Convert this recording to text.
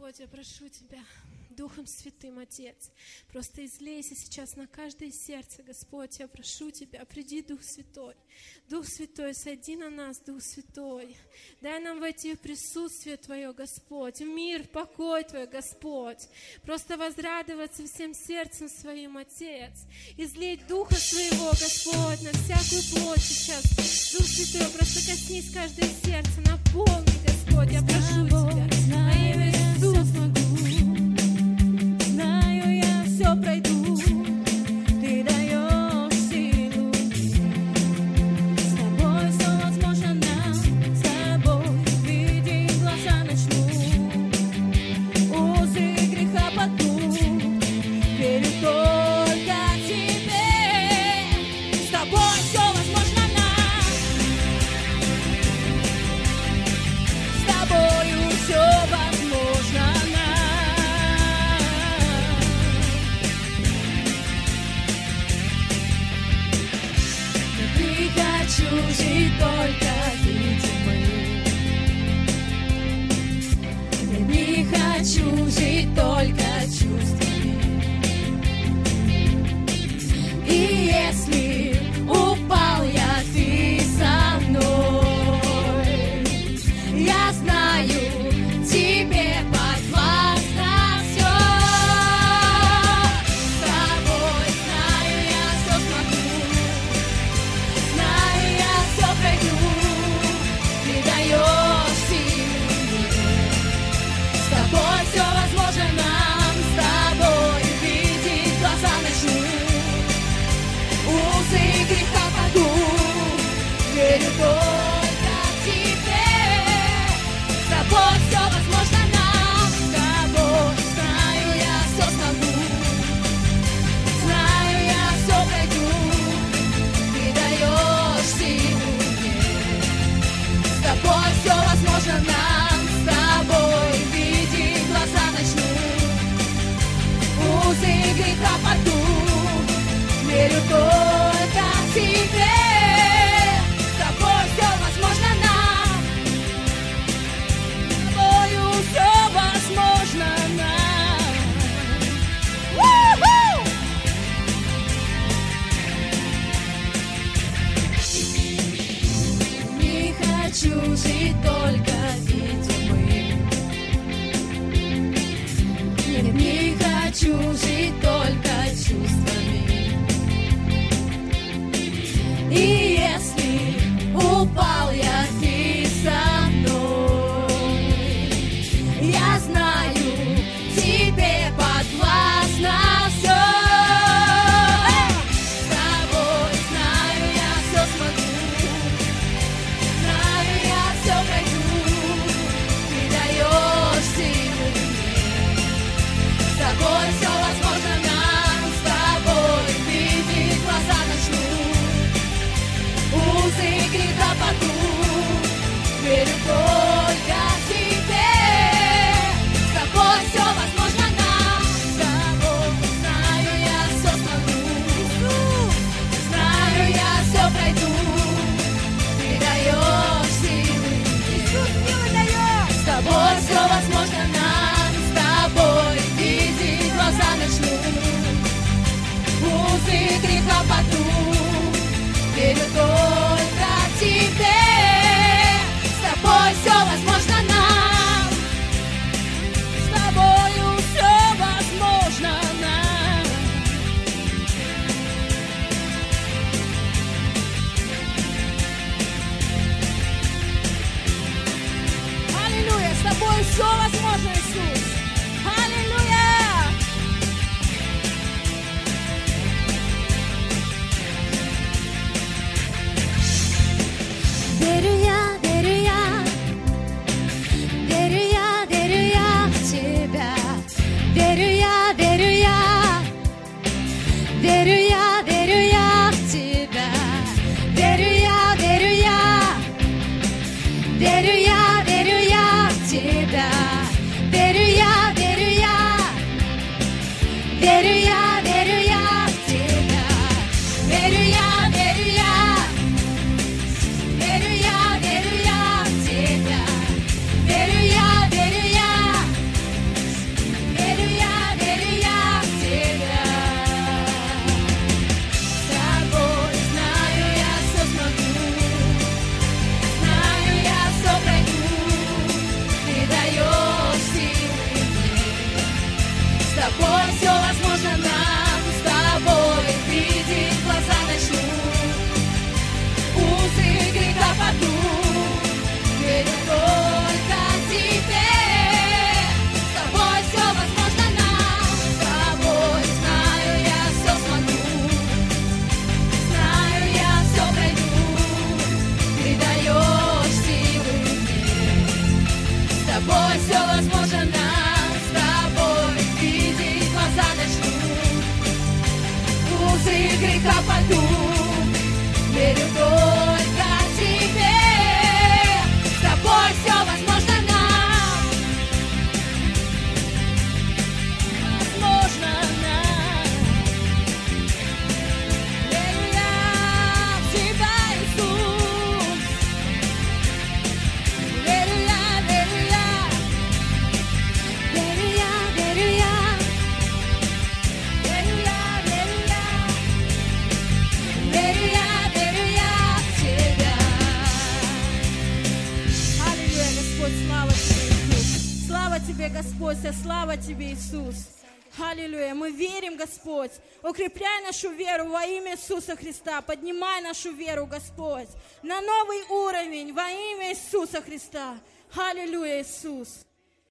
Господь, я прошу Тебя, Духом Святым, Отец, просто излейся сейчас на каждое сердце, Господь, я прошу Тебя, приди, Дух Святой, Дух Святой, сойди на нас, Дух Святой, дай нам войти в присутствие Твое, Господь, в мир, в покой Твой, Господь, просто возрадоваться всем сердцем своим, Отец, излей Духа Своего, Господь, на всякую плоть сейчас, Дух Святой, просто коснись каждое сердце, наполни, Господь, я прошу Тебя. importa. все возможно, Иисус. тобой все возможно. Господь, слава Тебе, Иисус. Аллилуйя. Мы верим, Господь. Укрепляй нашу веру во имя Иисуса Христа. Поднимай нашу веру, Господь, на новый уровень во имя Иисуса Христа. Аллилуйя, Иисус.